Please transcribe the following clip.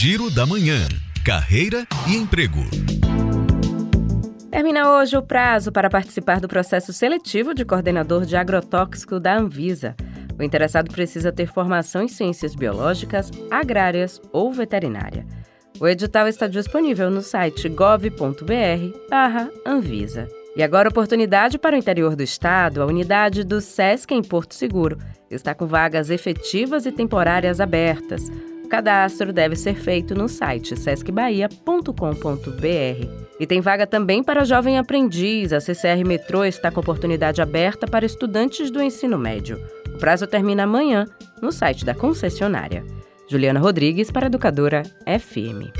Giro da Manhã. Carreira e emprego. Termina hoje o prazo para participar do processo seletivo de coordenador de agrotóxico da Anvisa. O interessado precisa ter formação em ciências biológicas, agrárias ou veterinária. O edital está disponível no site gov.br/anvisa. E agora, oportunidade para o interior do estado, a unidade do SESC em Porto Seguro está com vagas efetivas e temporárias abertas. O cadastro deve ser feito no site sescbahia.com.br. E tem vaga também para jovem aprendiz. A CCR Metrô está com oportunidade aberta para estudantes do ensino médio. O prazo termina amanhã no site da concessionária. Juliana Rodrigues para Educadora FM.